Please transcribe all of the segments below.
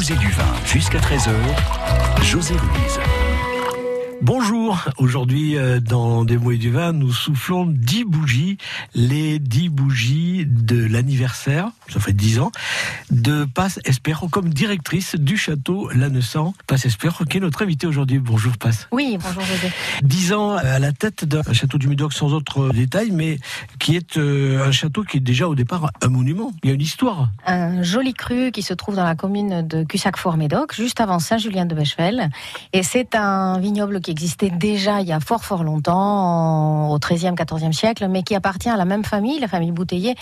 musée du vin jusqu'à 13h. José Louise. Bonjour, aujourd'hui euh, dans Des mots et du vin, nous soufflons 10 bougies, les 10 bougies de l'anniversaire, ça fait 10 ans, de Passe Espéro comme directrice du château Lannessan. Passe Espéro qui est notre invité aujourd'hui. Bonjour Passe. Oui, bonjour José. 10 ans à la tête d'un château du Médoc sans autre détail, mais qui est euh, un château qui est déjà au départ un monument. Il y a une histoire. Un joli cru qui se trouve dans la commune de Cussac-Fort-Médoc, juste avant Saint-Julien de Bechevel. Et c'est un vignoble qui existait déjà il y a fort fort longtemps, au XIIIe, XIVe siècle, mais qui appartient à la même famille, la famille Bouteiller,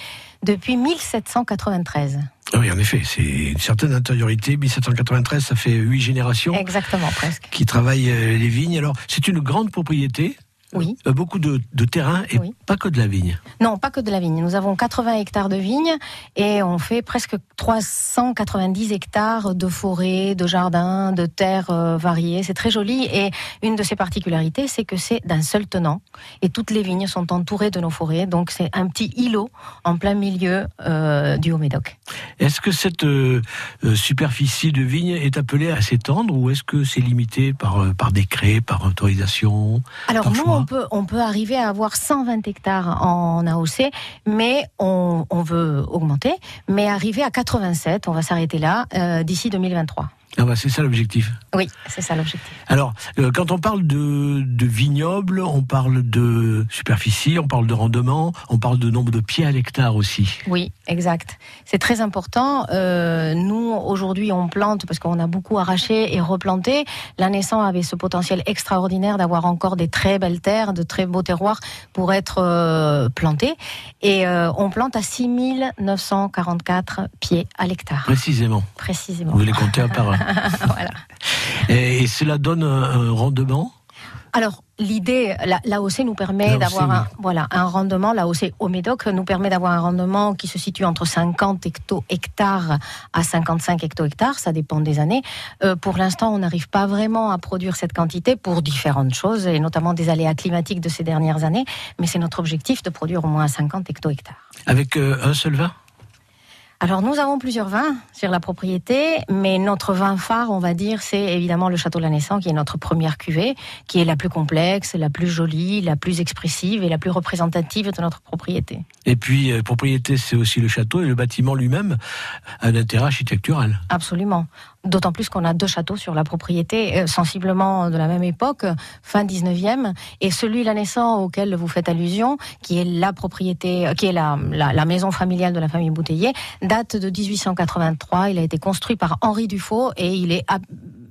depuis 1793. Ah oui, en effet, c'est une certaine intériorité. 1793, ça fait huit générations. Exactement, presque. Qui travaillent euh, les vignes. Alors, c'est une grande propriété. Oui. Euh, beaucoup de, de terrain et Oui. pas que de la vigne. Non, pas que de la vigne. Nous avons 80 hectares de vignes et on fait presque 390 hectares de forêts, de jardins, de terres euh, variées. C'est très joli et une de ses particularités, c'est que c'est d'un seul tenant et toutes les vignes sont entourées de nos forêts. Donc c'est un petit îlot en plein milieu euh, du Haut-Médoc. Est-ce que cette euh, superficie de vigne est appelée à s'étendre ou est-ce que c'est limité par, par décret, par autorisation Alors par nous, choix on peut, arriver à avoir 120 hectares en AOC, mais on, on veut augmenter, mais arriver à 87, on va s'arrêter là, euh, d'ici 2023. Ah bah, C'est ça l'objectif. Oui, c'est ça l'objectif. Alors, euh, quand on parle de, de vignoble, on parle de superficie, on parle de rendement, on parle de nombre de pieds à l'hectare aussi. Oui, exact. C'est très important. Euh, nous, aujourd'hui, on plante parce qu'on a beaucoup arraché et replanté. La naissance avait ce potentiel extraordinaire d'avoir encore des très belles terres, de très beaux terroirs pour être euh, plantés. Et euh, on plante à 6944 pieds à l'hectare, Précisément. précisément. Vous les comptez un par un. voilà. Et, cela donne un, rendement? Alors, l'idée, la- l'AOC nous permet d'avoir un, voilà, un rendement, l'AOC au Médoc nous permet d'avoir un rendement qui se situe entre 50 hecto-hectares à 55 hecto-hectares, ça dépend des années. Euh, pour l'instant, on n'arrive pas vraiment à produire cette quantité pour différentes choses, et notamment des aléas climatiques de ces dernières années, mais c'est notre objectif de produire au moins 50 hecto-hectares. avec euh, un seul vin? Alors nous avons plusieurs vins sur la propriété, mais notre vin phare, on va dire, c'est évidemment le Château La Naissance, qui est notre première cuvée, qui est la plus complexe, la plus jolie, la plus expressive et la plus représentative de notre propriété. Et puis, euh, propriété, c'est aussi le château et le bâtiment lui-même a un intérêt architectural. Absolument. D'autant plus qu'on a deux châteaux sur la propriété, euh, sensiblement de la même époque, fin 19e, et celui La Naissance auquel vous faites allusion, qui est la propriété, euh, qui est la, la, la maison familiale de la famille Bouteiller, date de 1883. Il a été construit par Henri Dufaux et il est ab-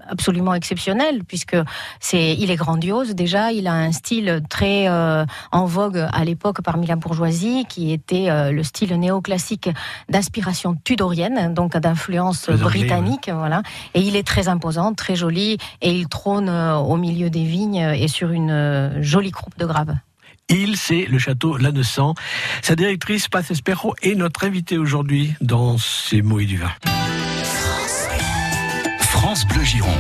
absolument exceptionnel puisque c'est, il est grandiose déjà. Il a un style très euh, en vogue à l'époque parmi la bourgeoisie, qui était euh, le style néoclassique d'inspiration tudorienne, donc d'influence britannique, voilà. Et il est très imposant, très joli, et il trône euh, au milieu des vignes et sur une euh, jolie croupe de graves. Il, c'est le château Lannessan. Sa directrice, Path Espero, est notre invitée aujourd'hui dans ces mots et du vin. France Bleu Gironde.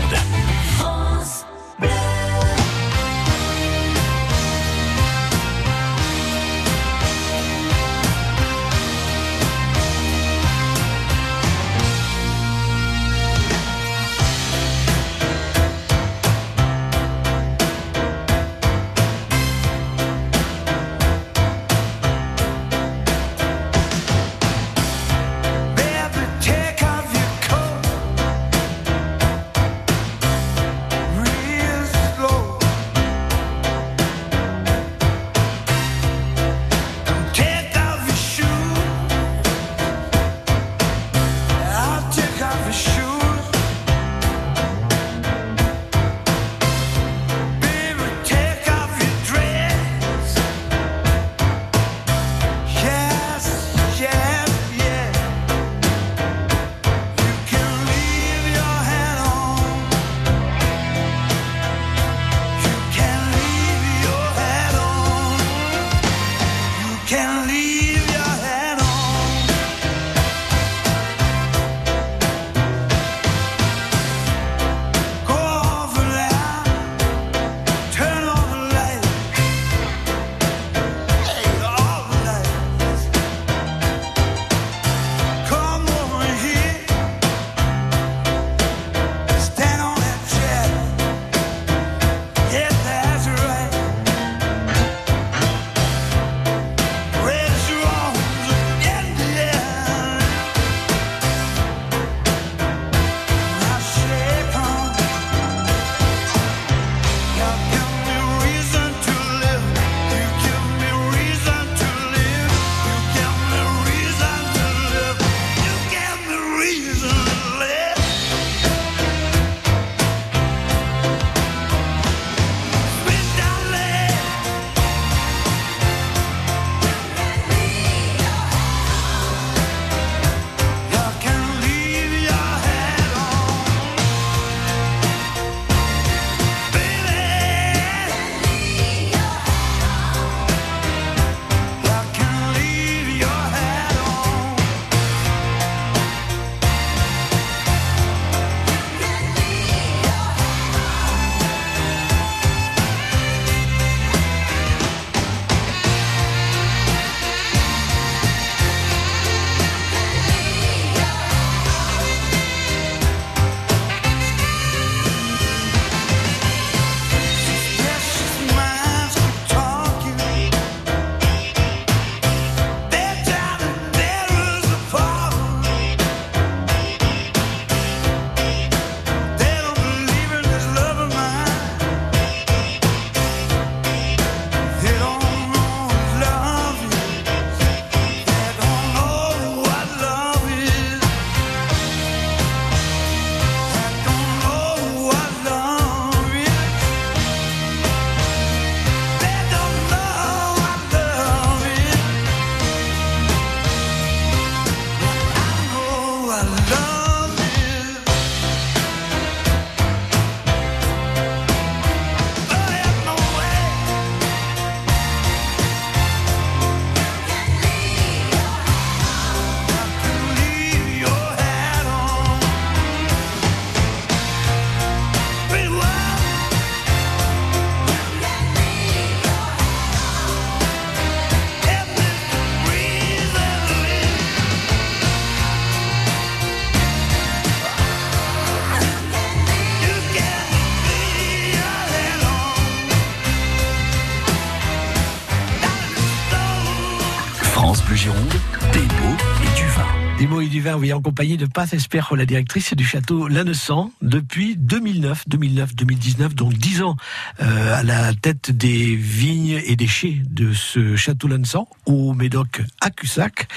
Duvin, oui, en compagnie de Pat Esper, la directrice du château Lannessan, depuis 2009, 2009, 2019, donc 10 ans euh, à la tête des vignes et des chais de ce château Lannessan, au Médoc à Cussac.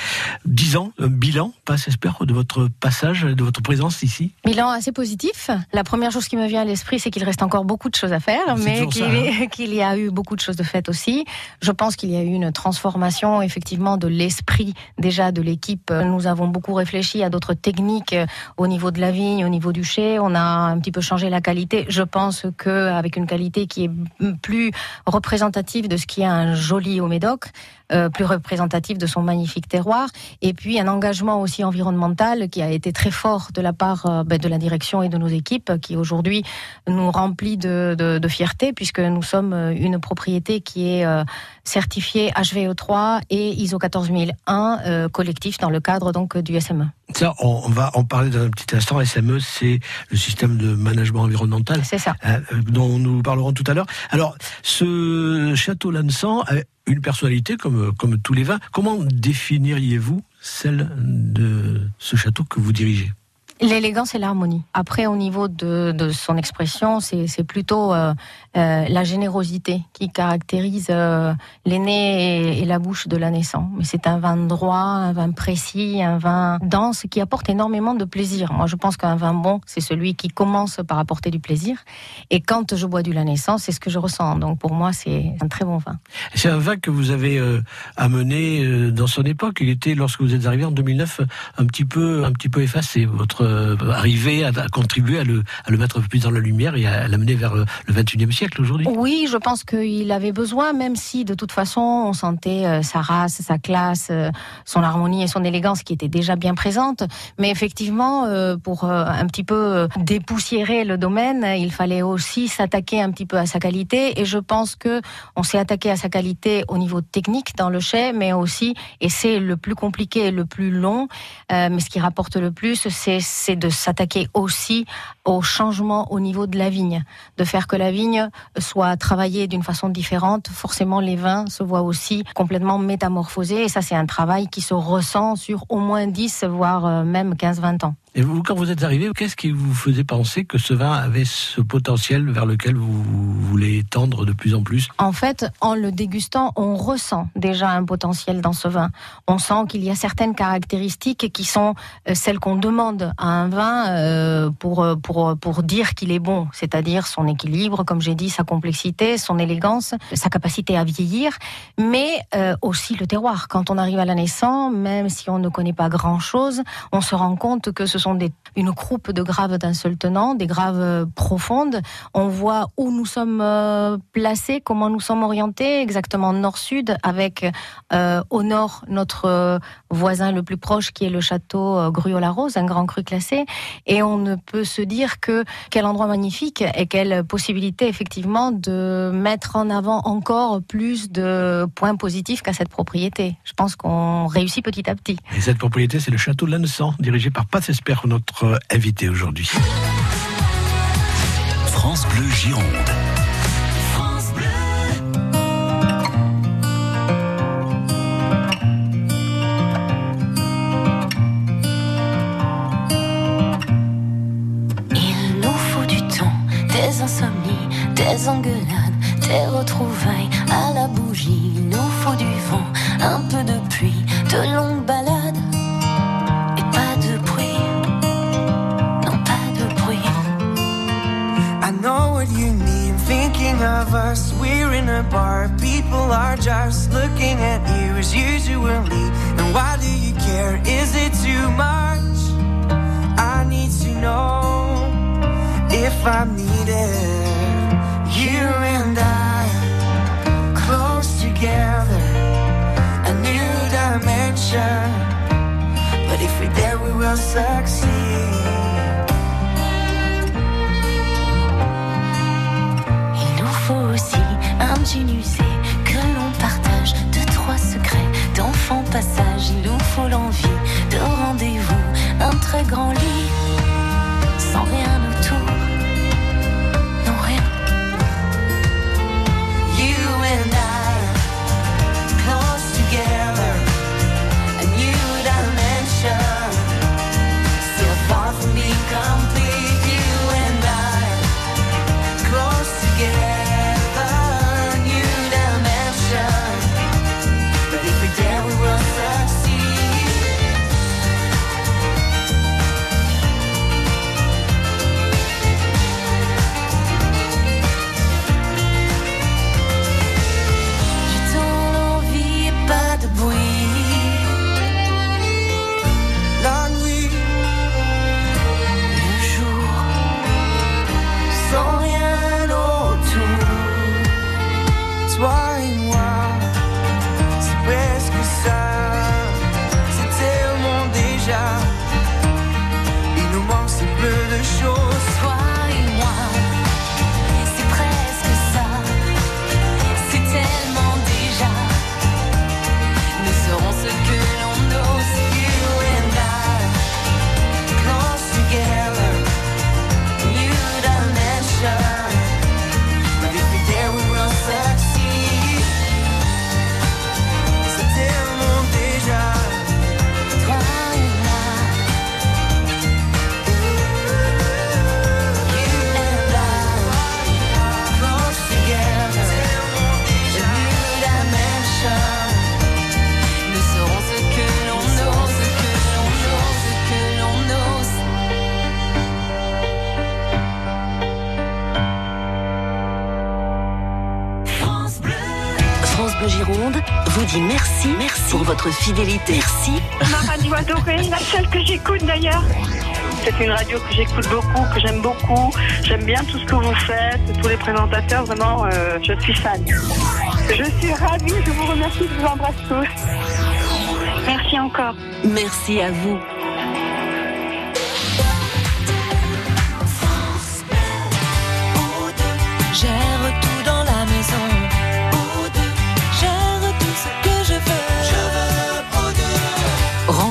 10 ans, un bilan, Pat Esper, de votre passage, de votre présence ici Bilan assez positif. La première chose qui me vient à l'esprit, c'est qu'il reste encore beaucoup de choses à faire, mais hein. qu'il y a eu beaucoup de choses de faites aussi. Je pense qu'il y a eu une transformation, effectivement, de l'esprit déjà de l'équipe. Nous avons beaucoup réfléchi à d'autres techniques euh, au niveau de la vigne, au niveau du chai. On a un petit peu changé la qualité. Je pense que avec une qualité qui est plus représentative de ce qui est un joli au Médoc, plus représentatif de son magnifique terroir, et puis un engagement aussi environnemental qui a été très fort de la part euh, ben, de la direction et de nos équipes, qui aujourd'hui nous remplit de, de, de, fierté, puisque nous sommes une propriété qui est euh, certifiée HVE3 et ISO 14001 collectif dans le cadre donc du SME. Ça, on va en parler dans un petit instant. SME, c'est le système de management environnemental. C'est ça. dont nous parlerons tout à l'heure. Alors, ce château Lansan une personnalité comme, tous les vins. Comment définiriez-vous celle de ce château que vous dirigez? L'élégance et l'harmonie. Après, au niveau de, de son expression, c'est plutôt euh, euh, la générosité qui caractérise euh, et, la bouche de la naissance. Mais c'est un vin droit, un vin précis, un vin dense qui apporte énormément de plaisir. Moi, je pense qu'un vin bon, c'est celui qui commence par apporter du plaisir. Et quand je bois du la naissance, c'est ce que je ressens. Donc, pour moi, c'est un très bon vin. C'est un vin que vous avez euh, amené dans son époque. Il était, lorsque vous êtes arrivé en 2009, un petit peu, un petit peu effacé. Votre euh, arriver à, contribuer à le, à le mettre plus dans la lumière et à l'amener vers euh, le 21e siècle aujourd'hui Oui, je pense qu'il avait besoin, même si de toute façon on sentait euh, sa race, sa classe, son harmonie et son élégance qui étaient déjà bien présentes. Mais effectivement, pour un petit peu dépoussiérer le domaine, il fallait aussi s'attaquer un petit peu à sa qualité. Et je pense que on s'est attaqué à sa qualité au niveau technique dans le chai, mais aussi, et c'est le plus compliqué et le plus long, mais ce qui rapporte le plus, c'est de s'attaquer aussi au changement au niveau de la vigne, de faire que la vigne soit travaillée d'une façon différente. Forcément, les vins se voient aussi complètement métamorphosés et ça, c'est un travail qui se ressent sur au moins 10, voire euh, même 15-20 ans. Et vous, quand vous êtes arrivé, qu'est-ce qui vous faisait penser que ce vin avait ce potentiel vers lequel vous voulez tendre de plus en plus? En fait, en le dégustant, on ressent déjà un potentiel dans ce vin. On sent qu'il y a certaines caractéristiques qui sont euh, celles qu'on demande à un vin euh, pour, euh, pour, pour dire qu'il est bon, c'est-à-dire son équilibre, comme j'ai dit, sa complexité, son élégance, sa capacité à vieillir, mais aussi le terroir. Quand on arrive à la naissance, même si on ne connaît pas grand-chose, on se rend compte que ce sont une croupe de graves d'un seul tenant, des graves euh, profondes. On voit où nous sommes euh, placés, comment nous sommes orientés, exactement nord-sud, avec euh, au nord notre voisin le plus proche qui est le château Gruau-la-Rose, un grand cru classé. Et on ne peut se dire que quel endroit magnifique et quelle possibilité effectivement de mettre en avant encore plus de points positifs qu'à cette propriété. Je pense qu'on réussit petit à petit. Et cette propriété, c'est le château de Lannessan, dirigé par Notre invité aujourd'hui. France Bleu Gironde. Il nous faut du temps, des insomnies, des engueulades, des retrouvailles à la bougie. Of us, we're in a bar. People are just looking at you as usually. And why do you care? Is it too much? I need to know if I'm needed. You and I, close together, a new dimension. But if we're there, we will succeed. Que l'on partage deux, trois secrets d'enfants passage. Il nous faut l'envie de rendez-vous, un très grand lit, sans rien fidélité. Merci. Ma radio adorée, la seule que j'écoute d'ailleurs. C'est une radio que j'écoute beaucoup, que j'aime beaucoup. J'aime bien tout ce que vous faites, tous les présentateurs, vraiment, euh, je suis fan. Je suis ravie, je vous remercie, je vous embrasse tous. Merci encore. Merci à vous.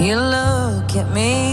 You look at me,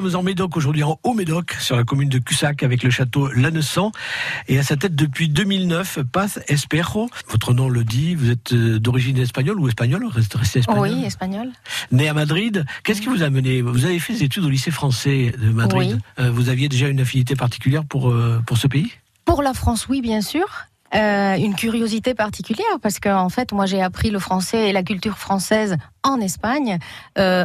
sommes en Médoc aujourd'hui, en Haut-Médoc, sur la commune de Cussac, avec le château Lannessan. Et à sa tête, depuis 2009, Paz Espejo. Votre nom le dit, vous êtes euh, d'origine espagnole ou espagnole Restez espagnol. Oui, espagnol. Né à Madrid. Qu'est-ce qui vous a mené Vous avez fait des études au lycée français de Madrid. Oui. Euh, vous aviez déjà une affinité particulière pour, euh, pour ce pays? Pour la France, oui, bien sûr. Euh, une curiosité particulière parce qu'en fait, moi, j'ai appris le français et la culture française en Espagne. Euh,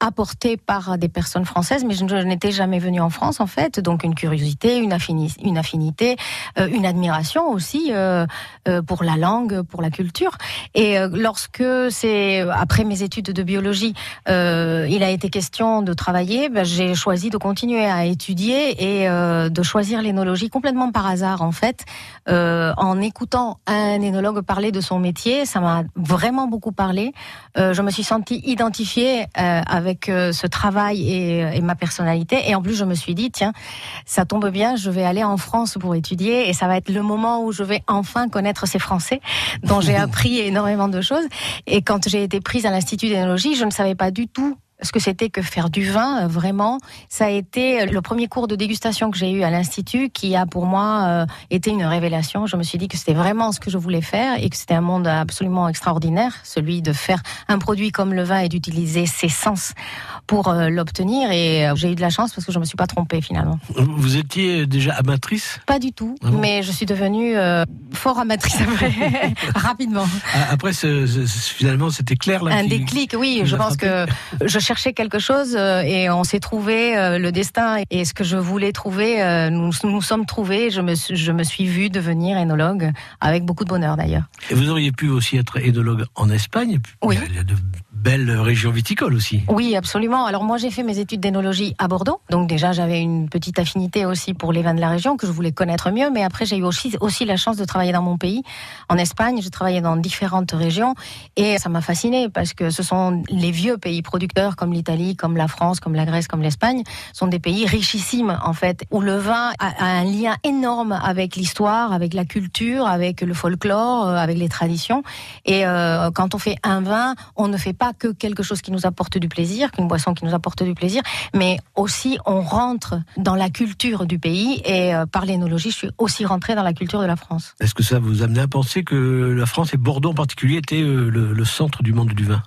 apporté par des personnes françaises, mais je, n'étais jamais venue en France en fait, donc une curiosité, une, affini- une affinité, euh, une admiration aussi euh, euh, pour la langue, pour la culture. Et lorsque c'est après mes études de biologie, il a été question de travailler, ben, j'ai choisi de continuer à étudier et de choisir l'énologie complètement par hasard en fait, en écoutant un énologue parler de son métier, ça m'a vraiment beaucoup parlé. Je me suis sentie identifiée euh, avec euh, ce travail et, et ma personnalité. Et en plus, je me suis dit, tiens, ça tombe bien, je vais aller en France pour étudier et ça va être le moment où je vais enfin connaître ces Français dont j'ai appris énormément de choses. Et quand j'ai été prise à l'Institut d'énologie, je ne savais pas du tout ce que c'était que faire du vin, euh, vraiment. Ça a été euh, le premier cours de dégustation que j'ai eu à l'Institut qui a pour moi euh, été une révélation. Je me suis dit que c'était vraiment ce que je voulais faire et que c'était un monde absolument extraordinaire, celui de faire un produit comme le vin et d'utiliser ses sens pour euh, l'obtenir. Et euh, j'ai eu de la chance parce que je me suis pas trompée finalement. Vous étiez déjà amatrice? Pas du tout, Ah bon? mais je suis devenue fort amatrice après, rapidement. Ah, Après, ce- ce- finalement, c'était clair là. Un déclic, oui. Je pense que je cherchais quelque chose euh, et on s'est trouvé euh, le destin et ce que je voulais trouver, euh, nous nous sommes trouvés. Je me, suis- je me suis vue devenir énologue avec beaucoup de bonheur d'ailleurs. Et vous auriez pu aussi être énologue en Espagne. Oui. Il y a de belles régions viticoles aussi. Oui, absolument. Alors moi, j'ai fait mes études d'énologie à Bordeaux. Donc déjà, j'avais une petite affinité aussi pour les vins de la région que je voulais connaître mieux. Mais après, j'ai eu aussi, la chance de travailler dans mon pays, en Espagne. J'ai travaillé dans différentes régions et ça m'a fasciné parce que ce sont les vieux pays producteurs comme l'Italie, comme la France, comme la Grèce, comme l'Espagne, sont des pays richissimes en fait, où le vin a, a un lien énorme avec l'histoire, avec la culture, avec le folklore, euh, avec les traditions. Et euh, quand on fait un vin, on ne fait pas que quelque chose qui nous apporte du plaisir, qu'une boisson qui nous apporte du plaisir, mais aussi on rentre dans la culture du pays. Et euh, par l'énologie, je suis aussi rentrée dans la culture de la France. Est-ce que ça vous amenait à penser que la France et Bordeaux en particulier étaient euh, le centre du monde du vin?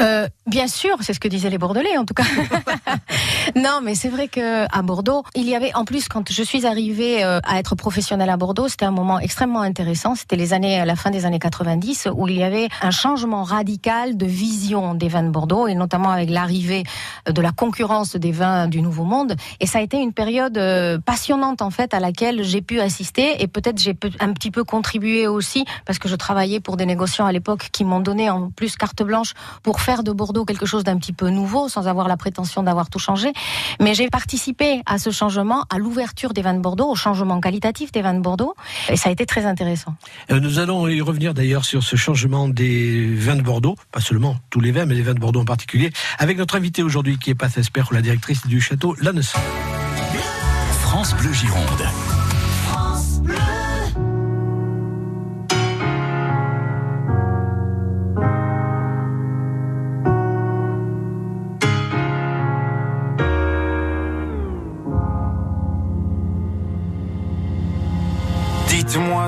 Euh, bien sûr, c'est ce que disaient les Bordelais en tout cas. non, mais c'est vrai que à Bordeaux, il y avait en plus quand je suis arrivée euh, à être professionnelle à Bordeaux, c'était un moment extrêmement intéressant. C'était les années, à la fin des années 90, où il y avait un changement radical de vision des vins de Bordeaux et notamment avec l'arrivée de la concurrence des vins du Nouveau Monde. Et ça a été une période euh, passionnante en fait à laquelle j'ai pu assister et peut-être j'ai un petit peu contribué aussi parce que je travaillais pour des négociants à l'époque qui m'ont donné en plus carte blanche pour faire de Bordeaux quelque chose d'un petit peu nouveau sans avoir la prétention d'avoir tout changé. Mais j'ai participé à ce changement, à l'ouverture des vins de Bordeaux, au changement qualitatif des vins de Bordeaux et ça a été très intéressant. Euh, Nous allons y revenir d'ailleurs sur ce changement des vins de Bordeaux, pas seulement tous les vins, mais les vins de Bordeaux en particulier, avec notre invité aujourd'hui qui est Pat Esper, la directrice du château Lannesson. France Bleu Gironde.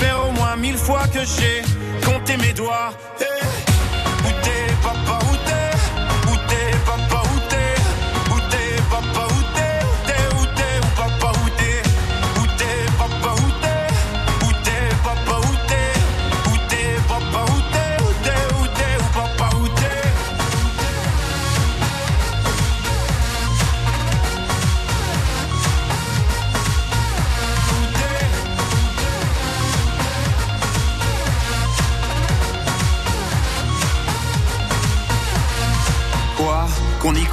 faire au moins mille fois que j'ai compté mes doigts. Eh, Où papa,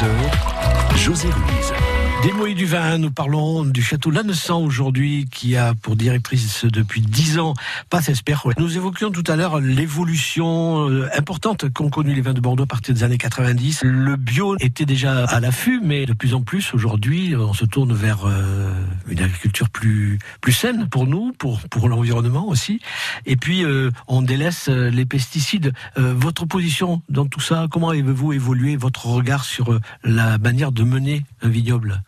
13h. José Ruiz. Des mots du vin, nous parlons du château Lannessan aujourd'hui, qui a pour directrice depuis dix ans Passe Esper. Nous évoquions tout à l'heure l'évolution euh, importante qu'ont connue les vins de Bordeaux à partir des années 90. Le bio était déjà à l'affût, mais de plus en plus aujourd'hui, on se tourne vers euh, une agriculture plus plus saine pour nous, pour pour l'environnement aussi. Et puis euh, on délaisse les pesticides. Votre position dans tout ça, comment avez-vous évolué votre regard sur la manière de mener un vignoble?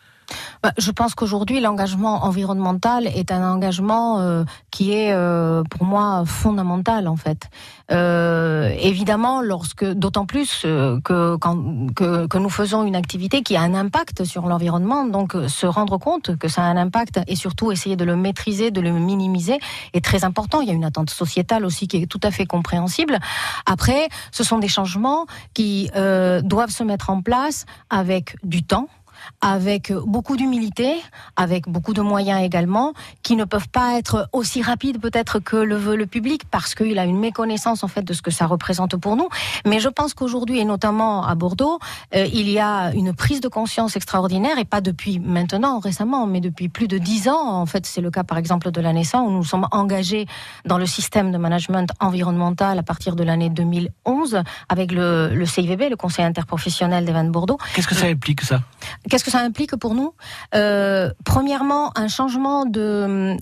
Je pense qu'aujourd'hui, l'engagement environnemental est un engagement euh, qui est, euh, pour moi, fondamental en fait. Euh, évidemment, lorsque, d'autant plus que, quand, que nous faisons une activité qui a un impact sur l'environnement, donc se rendre compte que ça a un impact et surtout essayer de le maîtriser, de le minimiser est très important. Il y a une attente sociétale aussi qui est tout à fait compréhensible. Après, ce sont des changements qui doivent se mettre en place avec du temps avec beaucoup d'humilité, avec beaucoup de moyens également, qui ne peuvent pas être aussi rapides peut-être que le veut le public, parce qu'il a une méconnaissance en fait de ce que ça représente pour nous. Mais je pense qu'aujourd'hui, et notamment à Bordeaux, euh, il y a une prise de conscience extraordinaire, et pas depuis maintenant, récemment, mais depuis plus de dix ans. En fait, c'est le cas par exemple de la naissance, où nous sommes engagés dans le système de management environnemental à partir de l'année 2011, avec le, le CIVB, le Conseil interprofessionnel des vins de Bordeaux. Qu'est-ce que ça implique ça? Qu'est-ce que ça implique pour nous euh, Premièrement, un changement de,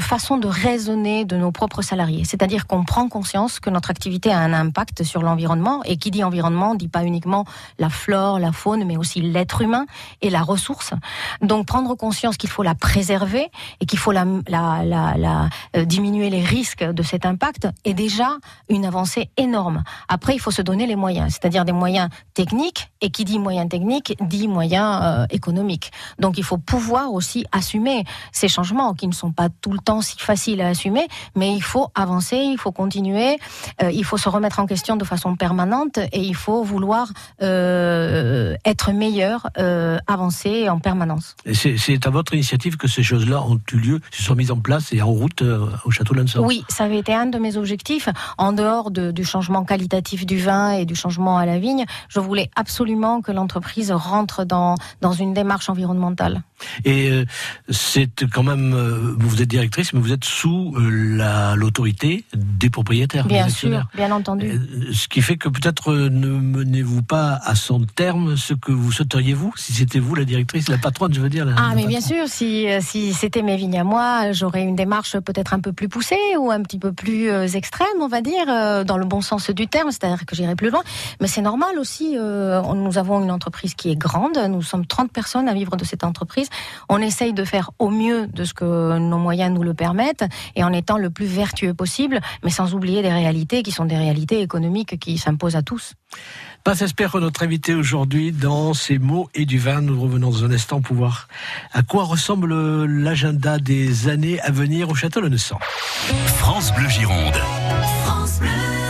façon de raisonner de nos propres salariés. C'est-à-dire qu'on prend conscience que notre activité a un impact sur l'environnement. Et qui dit environnement dit pas uniquement la flore, la faune, mais aussi l'être humain et la ressource. Donc prendre conscience qu'il faut la préserver et qu'il faut la euh, diminuer les risques de cet impact est déjà une avancée énorme. Après, il faut se donner les moyens, c'est-à-dire des moyens techniques. Et qui dit moyens techniques dit moyens euh, économiques. Donc il faut pouvoir aussi assumer ces changements qui ne sont pas tout le temps si faciles à assumer, mais il faut avancer, il faut continuer, euh, il faut se remettre en question de façon permanente et il faut vouloir euh, être meilleur, avancer en permanence. C'est à votre initiative que ces choses-là ont eu lieu, se sont mises en place et en route au château Lanson. Oui, ça avait été un de mes objectifs. En dehors de- du changement qualitatif du vin et du changement à la vigne, je voulais absolument que l'entreprise rentre dans, dans une démarche environnementale. Et euh, c'est quand même, euh, vous êtes directrice, mais vous êtes sous euh, la l'autorité des propriétaires. Bien des sûr, bien entendu. Ce qui fait que peut-être ne menez-vous pas à son terme ce que vous souhaiteriez vous, si c'était vous la directrice, la patronne, je veux dire. la- Ah, la mais bien sûr, si, si c'était mes vignes à moi, j'aurais une démarche peut-être un peu plus poussée ou un petit peu plus extrême, on va dire, dans le bon sens du terme, c'est-à-dire que j'irai plus loin. Mais c'est normal aussi, nous avons une entreprise qui est grande, nous sommes 30 personnes à vivre de cette entreprise. On essaye de faire au mieux de ce que nos moyens nous le permettent et en étant le plus vertueux possible, mais sans oublier des réalités qui sont des réalités économiques qui s'imposent à tous. Passe Espère, notre invité aujourd'hui dans ces mots et du vin. Nous revenons dans un instant pour voir à quoi ressemble l'agenda des années à venir au Château Le Naissant. France Bleu Gironde. I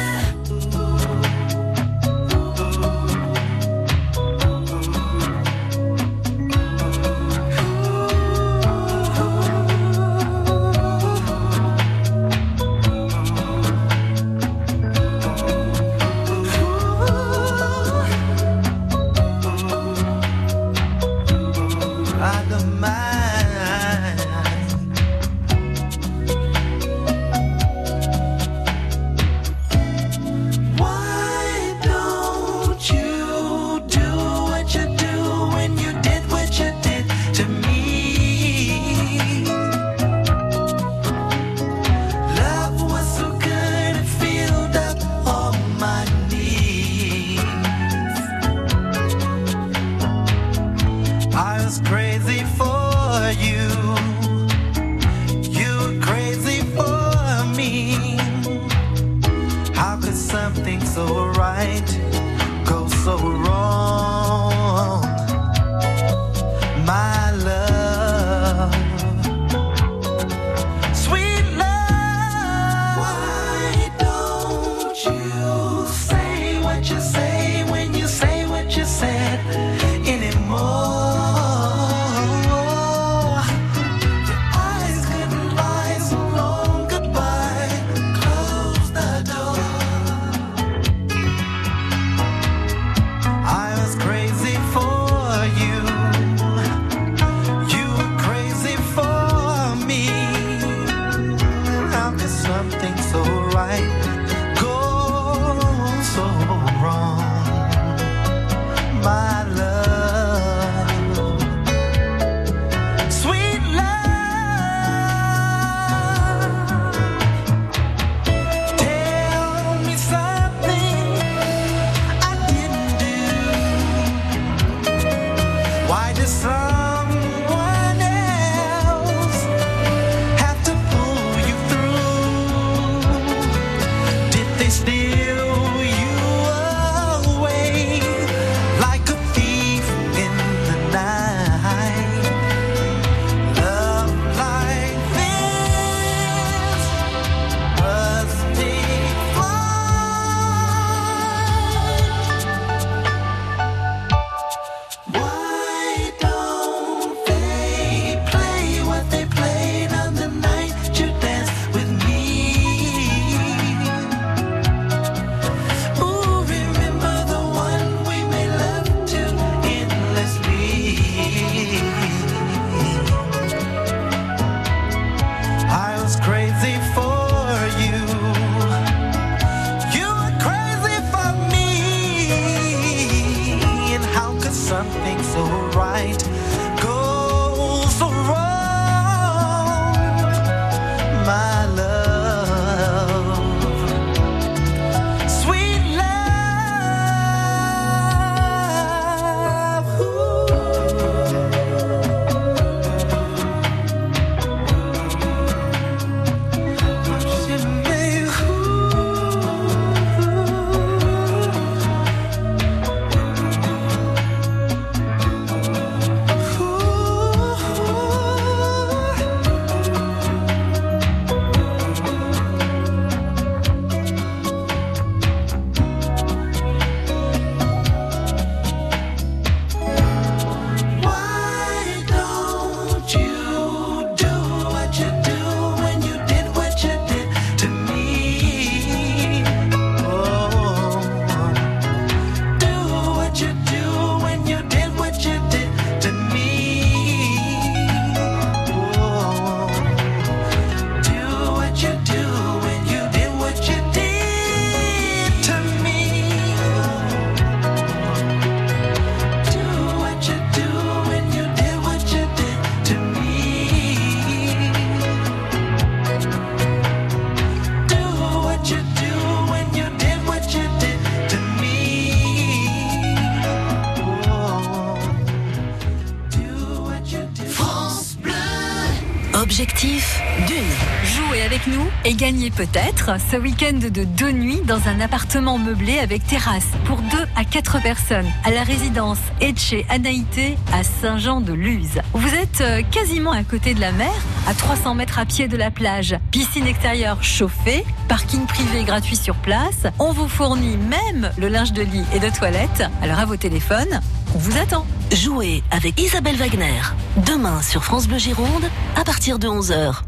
peut-être ce week-end de deux nuits dans un appartement meublé avec terrasse pour deux à quatre personnes à la résidence Etche Anaïté à Saint-Jean-de-Luz. Vous êtes euh, quasiment à côté de la mer, à 300 mètres à pied de la plage, piscine extérieure chauffée, parking privé gratuit sur place. On vous fournit même le linge de lit et de toilette. Alors à vos téléphones, on vous attend. Jouez avec Isabelle Wagner. Demain sur France Bleu Gironde à partir de 11h.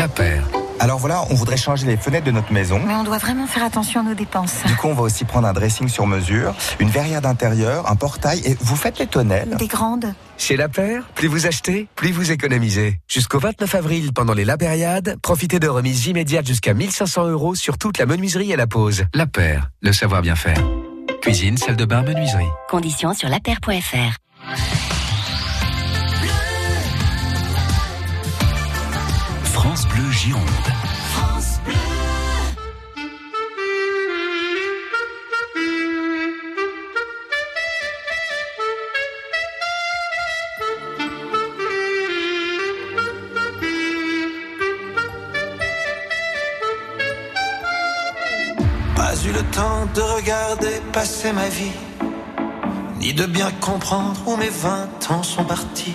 La paire. Alors voilà, on voudrait changer les fenêtres de notre maison. Mais on doit vraiment faire attention à nos dépenses. Du coup, on va aussi prendre un dressing sur mesure, une verrière d'intérieur, un portail et vous faites les tonnelles. Des grandes. Chez La Paire, plus vous achetez, plus vous économisez. Jusqu'au 29 avril, pendant les Labériades, profitez de remises immédiates jusqu'à 1500 euros sur toute la menuiserie et la pose. La Paire, le savoir bien faire. Cuisine, salle de bain, menuiserie. Conditions sur lapaire.fr. France Bleu. Pas eu le temps de regarder passer ma vie, ni de bien comprendre où mes vingt ans sont partis.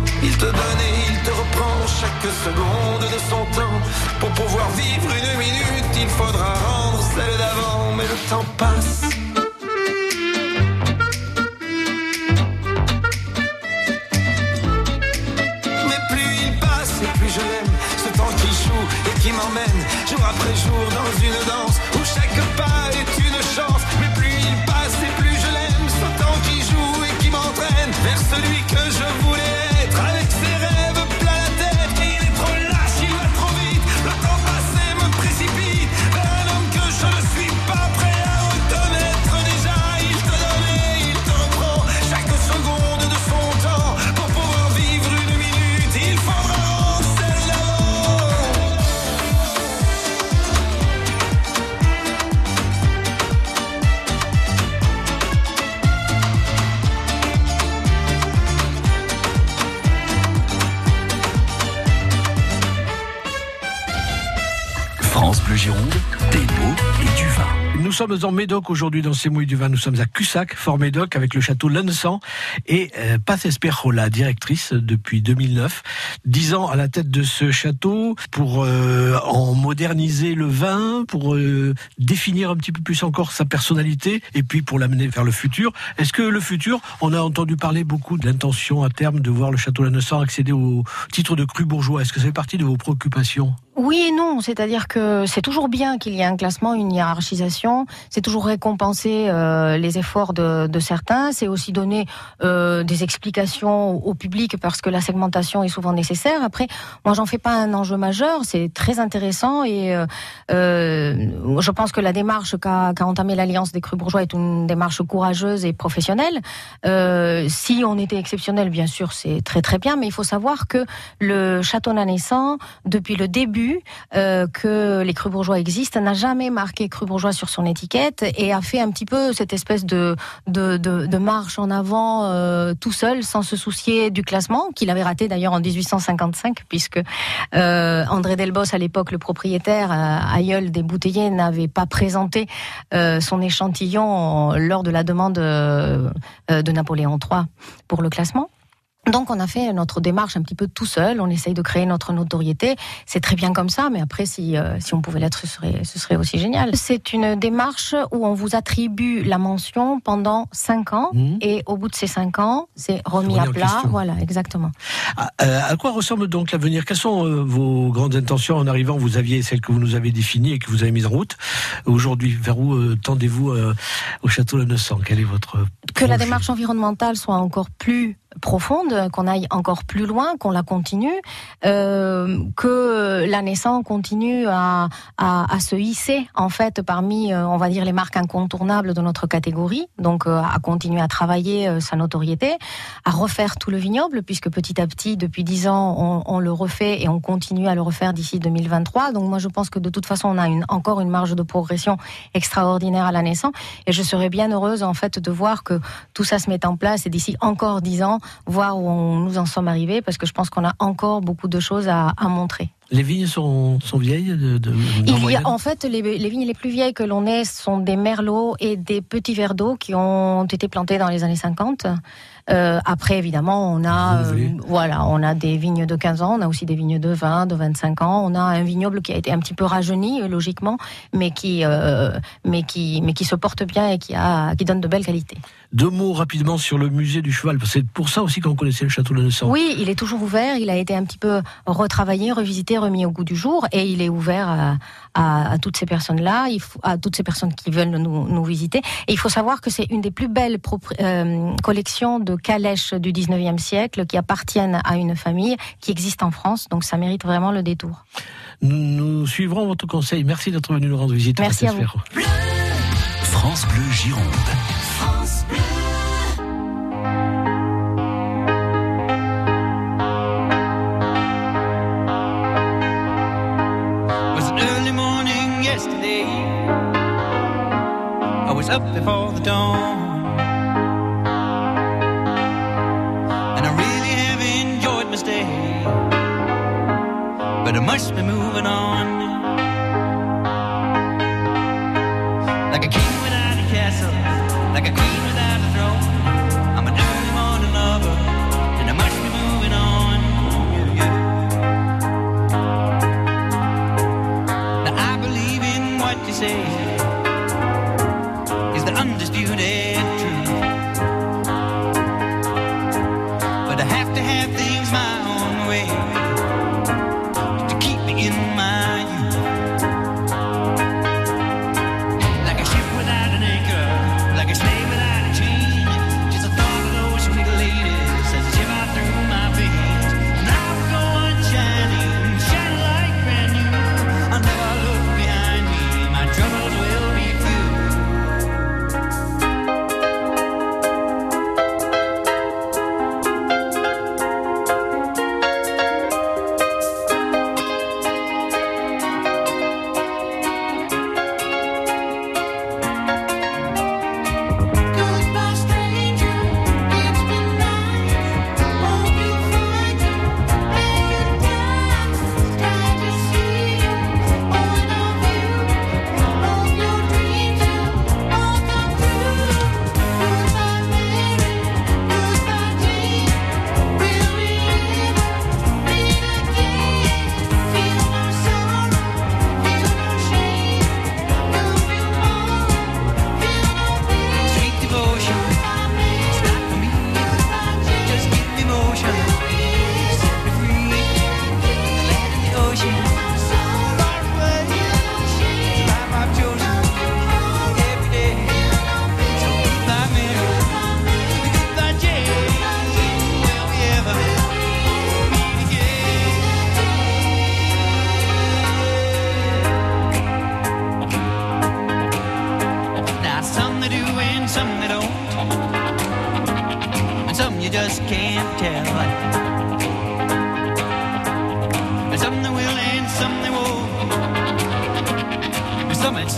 Il te donne et il te reprend chaque seconde de son temps. Pour pouvoir vivre une minute, il faudra rendre celle d'avant. Mais le temps passe. Sommes en Médoc aujourd'hui dans ces mouilles du vin. Nous sommes à Cussac, Fort Médoc, avec le château Lansan et euh, Paz directrice depuis 2009. Dix ans à la tête de ce château pour euh, en moderniser le vin, pour euh, définir un petit peu plus encore sa personnalité et puis pour l'amener vers le futur. Est-ce que le futur, on a entendu parler beaucoup de l'intention à terme de voir le château Lansan accéder au titre de cru bourgeois? Est-ce que ça fait partie de vos préoccupations? Oui et non, c'est-à-dire que c'est toujours bien qu'il y ait un classement, une hiérarchisation. C'est toujours récompenser euh, les efforts de, certains. C'est aussi donner euh, des explications au public parce que la segmentation est souvent nécessaire. Après, moi, j'en fais pas un enjeu majeur. C'est très intéressant et euh, je pense que la démarche qu'a entamée l'Alliance des crus bourgeois est une démarche courageuse et professionnelle. Si on était exceptionnel, bien sûr, c'est très très bien, mais il faut savoir que le château naissant, depuis le début euh, que les crus bourgeois existent, n'a jamais marqué cru bourgeois sur son étiquette et a fait un petit peu cette espèce de, de, de, marche en avant euh, tout seul, sans se soucier du classement, qu'il avait raté d'ailleurs en 1855, puisque euh, André Delbos, à l'époque le propriétaire, aïeul des bouteillers, n'avait pas présenté son échantillon lors de la demande de Napoléon III pour le classement. Donc on a fait notre démarche un petit peu tout seul, on essaye de créer notre notoriété, c'est très bien comme ça, mais après si, euh, si on pouvait l'être, ce serait, ce serait aussi génial. C'est une démarche où on vous attribue la mention pendant cinq ans, Mmh. et au bout de ces cinq ans, c'est remis Remis à plat, question. voilà, exactement. À, euh, à quoi ressemble donc l'avenir? Quelles sont euh, vos grandes intentions en arrivant? Vous aviez celles que vous nous avez définies et que vous avez mises en route. Aujourd'hui, vers où euh, tendez-vous euh, au château Lannessan Quel est votre Que la démarche environnementale soit encore plus profonde, qu'on aille encore plus loin, qu'on la continue, euh, que la naissance continue à, à, à se hisser en fait parmi, euh, on va dire, les marques incontournables de notre catégorie, donc euh, à continuer à travailler euh, sa notoriété, à refaire tout le vignoble, puisque petit à petit, depuis dix ans, on, on le refait et on continue à le refaire d'ici 2023. Donc moi, je pense que de toute façon, on a une, encore une marge de progression extraordinaire à la naissance, et je serais bien heureuse en fait de voir que tout ça se met en place et d'ici encore dix ans, voir où on, nous en sommes arrivés, parce que je pense qu'on a encore beaucoup de choses à, à montrer. Les vignes sont, sont vieilles de, Il y a, en fait, les, les vignes les plus vieilles que l'on ait sont des merlots et des petits verres d'eau qui ont été plantés dans les années 50. Euh, après, évidemment, on a, euh, voilà, on a des vignes de 15 ans, on a aussi des vignes de 20, de 25 ans. On a un vignoble qui a été un petit peu rajeuni, euh, logiquement, mais qui, euh, mais qui, mais qui se porte bien et qui a, qui donne de belles qualités. Deux mots rapidement sur le musée du cheval. C'est pour ça aussi qu'on connaissait le château Lannessan. Oui, il est toujours ouvert. Il a été un petit peu retravaillé, revisité, remis au goût du jour, et il est ouvert à, à, à toutes ces personnes-là, à toutes ces personnes qui veulent nous, nous visiter. Et il faut savoir que c'est une des plus belles euh, collections de calèches du 19e siècle qui appartiennent à une famille qui existe en France. Donc ça mérite vraiment le détour. Nous, nous suivrons votre conseil. Merci d'être venu nous rendre visite. Merci à vous. France Bleu Gironde. Was up before the dawn. And I really have enjoyed my stay. But I must be moving on. Like a king without a castle, like a queen without a throne. I'm an early morning lover, and I must be moving on. Now I believe in what you say undisputed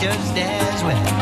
just as well.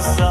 casa.